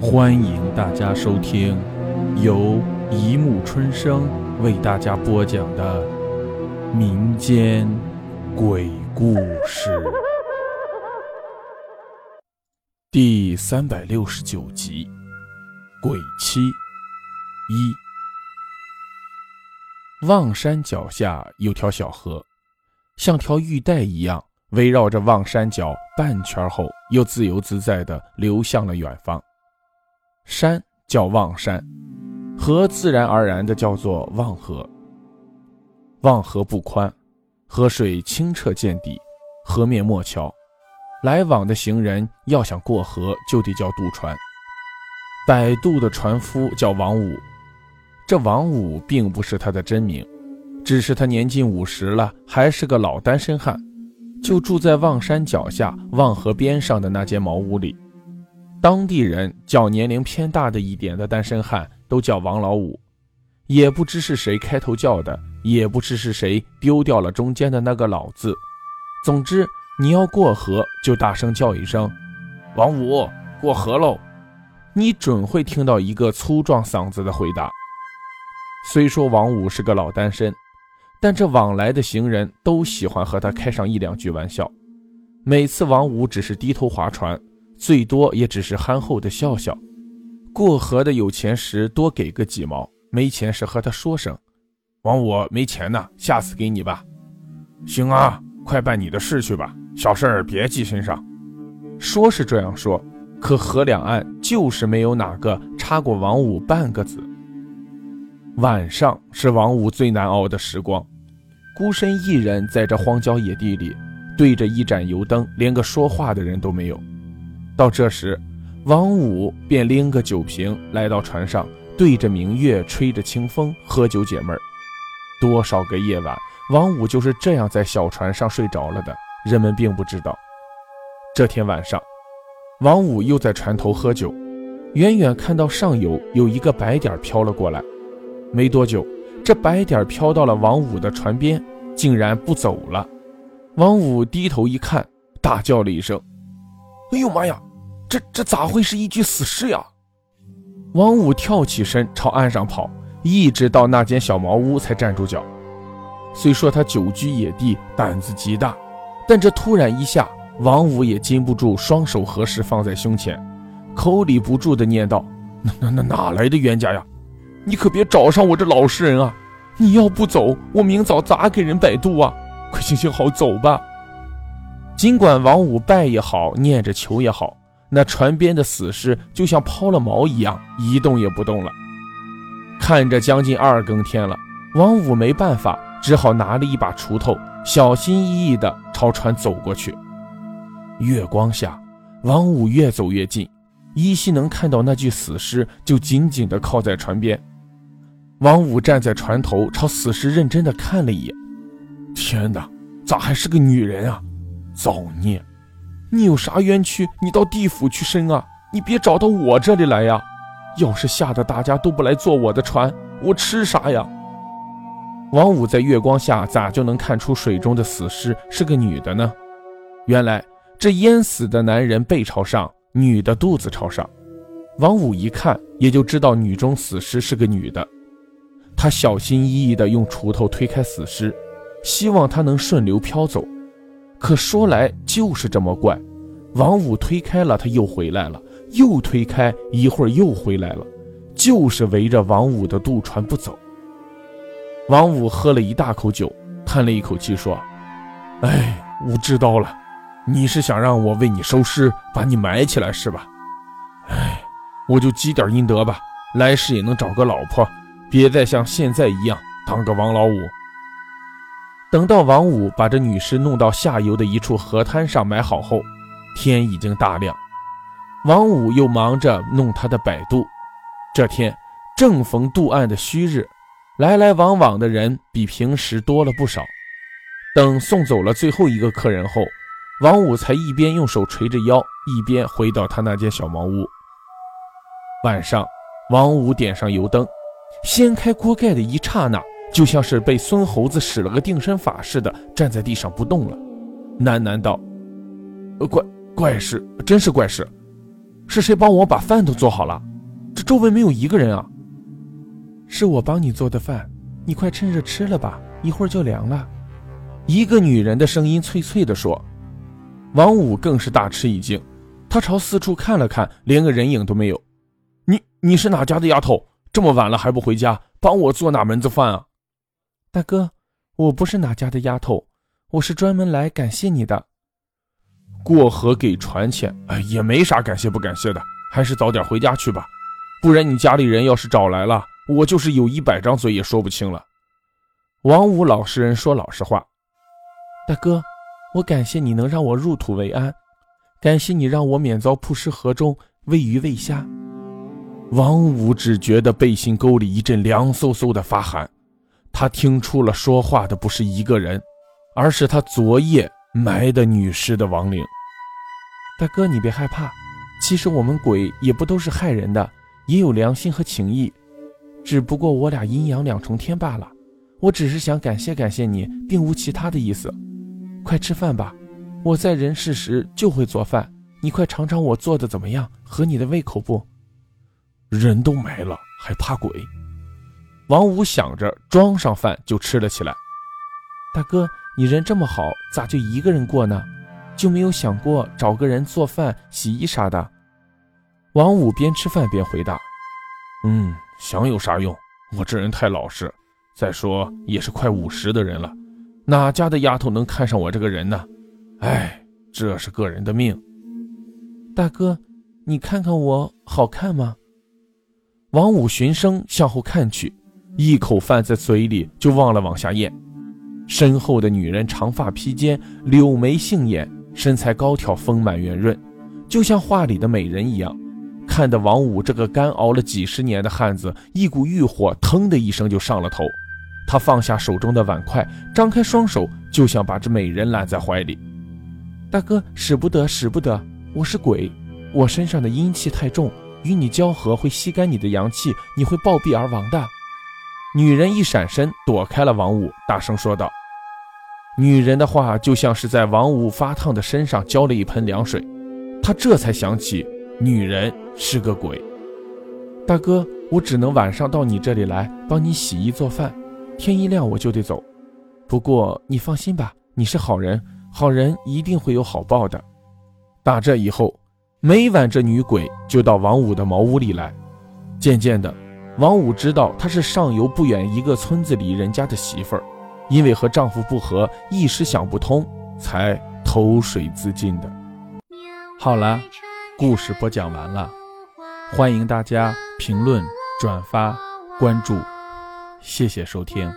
欢迎大家收听由一木春生为大家播讲的民间鬼故事第三百六十九集《鬼妻一》。望山脚下有条小河，像条玉带一样围绕着望山脚半圈后，又自由自在地流向了远方。山叫望山，河自然而然的叫做望河。望河不宽，河水清澈见底，河面没桥，来往的行人要想过河，就得叫渡船。摆渡的船夫叫王五，这王五并不是他的真名，只是他年近五十了，还是个老单身汉，就住在望山脚下望河边上的那间茅屋里。当地人叫年龄偏大的一点的单身汉都叫王老五，也不知是谁开头叫的，也不知是谁丢掉了中间的那个老字。总之，你要过河就大声叫一声“王五，过河喽”，你准会听到一个粗壮嗓子的回答。虽说王五是个老单身，但这往来的行人都喜欢和他开上一两句玩笑。每次王五只是低头划船。最多也只是憨厚的笑笑，过河的有钱时多给个几毛，没钱时和他说声：“王五没钱呢，下次给你吧。”行啊，快办你的事去吧，小事儿别记身上。说是这样说，可河两岸就是没有哪个插过王五半个字。晚上是王五最难熬的时光，孤身一人在这荒郊野地里，对着一盏油灯，连个说话的人都没有。到这时，王五便拎个酒瓶来到船上，对着明月，吹着清风，喝酒解闷儿。多少个夜晚，王五就是这样在小船上睡着了的，人们并不知道。这天晚上，王五又在船头喝酒，远远看到上游有一个白点飘了过来。没多久，这白点飘到了王五的船边，竟然不走了。王五低头一看，大叫了一声：“哎呦妈呀！”这这咋会是一具死尸呀？王五跳起身朝岸上跑，一直到那间小茅屋才站住脚。虽说他久居野地，胆子极大，但这突然一下，王五也禁不住双手合十放在胸前，口里不住的念道：“那那那哪来的冤家呀？你可别找上我这老实人啊！你要不走，我明早咋给人摆渡啊？快行行好，走吧。”尽管王五拜也好，念着求也好。那船边的死尸就像抛了锚一样，一动也不动了。看着将近二更天了，王五没办法，只好拿了一把锄头，小心翼翼地朝船走过去。月光下，王五越走越近，依稀能看到那具死尸就紧紧地靠在船边。王五站在船头，朝死尸认真地看了一眼。天哪，咋还是个女人啊？造孽！你有啥冤屈？你到地府去申啊！你别找到我这里来呀！要是吓得大家都不来坐我的船，我吃啥呀？王五在月光下咋就能看出水中的死尸是个女的呢？原来这淹死的男人背朝上，女的肚子朝上。王五一看也就知道女中死尸是个女的。他小心翼翼地用锄头推开死尸，希望她能顺流飘走。可说来就是这么怪，王五推开了，他又回来了，又推开，一会儿又回来了，就是围着王五的渡船不走。王五喝了一大口酒，叹了一口气说：“哎，我知道了，你是想让我为你收尸，把你埋起来是吧？哎，我就积点阴德吧，来世也能找个老婆，别再像现在一样当个王老五。”等到王五把这女尸弄到下游的一处河滩上埋好后，天已经大亮。王五又忙着弄他的摆渡。这天正逢渡岸的虚日，来来往往的人比平时多了不少。等送走了最后一个客人后，王五才一边用手捶着腰，一边回到他那间小茅屋。晚上，王五点上油灯，掀开锅盖的一刹那。就像是被孙猴子使了个定身法似的，站在地上不动了，喃喃道：“怪怪事，真是怪事。”是谁帮我把饭都做好了？这周围没有一个人啊！是我帮你做的饭，你快趁热吃了吧，一会儿就凉了。一个女人的声音脆脆地说。王五更是大吃一惊，他朝四处看了看，连个人影都没有。你你是哪家的丫头？这么晚了还不回家，帮我做哪门子饭啊？大哥，我不是哪家的丫头，我是专门来感谢你的。过河给船钱，哎，也没啥感谢不感谢的，还是早点回家去吧，不然你家里人要是找来了，我就是有一百张嘴也说不清了。王五老实人说老实话，大哥，我感谢你能让我入土为安，感谢你让我免遭曝尸河中喂鱼喂虾。王五只觉得背心沟里一阵凉飕飕的发寒，他听出了说话的不是一个人，而是他昨夜。埋的女尸的亡灵，大哥你别害怕，其实我们鬼也不都是害人的，也有良心和情义，只不过我俩阴阳两重天罢了。我只是想感谢感谢你，并无其他的意思。快吃饭吧，我在人世时就会做饭，你快尝尝我做的怎么样，合你的胃口不？人都没了还怕鬼？王五想着装上饭就吃了起来。大哥。你人这么好，咋就一个人过呢？就没有想过找个人做饭、洗衣啥的？王五边吃饭边回答：“嗯，想有啥用？我这人太老实。再说也是快五十的人了，哪家的丫头能看上我这个人呢？哎，这是个人的命。”大哥，你看看我好看吗？王五循声向后看去，一口饭在嘴里就忘了往下咽。身后的女人长发披肩，柳眉杏眼，身材高挑，丰满圆润，就像画里的美人一样。看得王五这个干熬了几十年的汉子，一股欲火腾的一声就上了头。他放下手中的碗筷，张开双手就想把这美人揽在怀里。大哥，使不得，使不得！我是鬼，我身上的阴气太重，与你交合会吸干你的阳气，你会暴毙而亡的。女人一闪身躲开了王五，大声说道。女人的话就像是在王五发烫的身上浇了一盆凉水，他这才想起女人是个鬼。大哥，我只能晚上到你这里来帮你洗衣做饭，天一亮我就得走。不过你放心吧，你是好人，好人一定会有好报的。打这以后，每晚这女鬼就到王五的茅屋里来。渐渐的，王五知道她是上游不远一个村子里人家的媳妇儿。因为和丈夫不和，一时想不通，才投水自尽的。好了，故事播讲完了，欢迎大家评论、转发、关注，谢谢收听。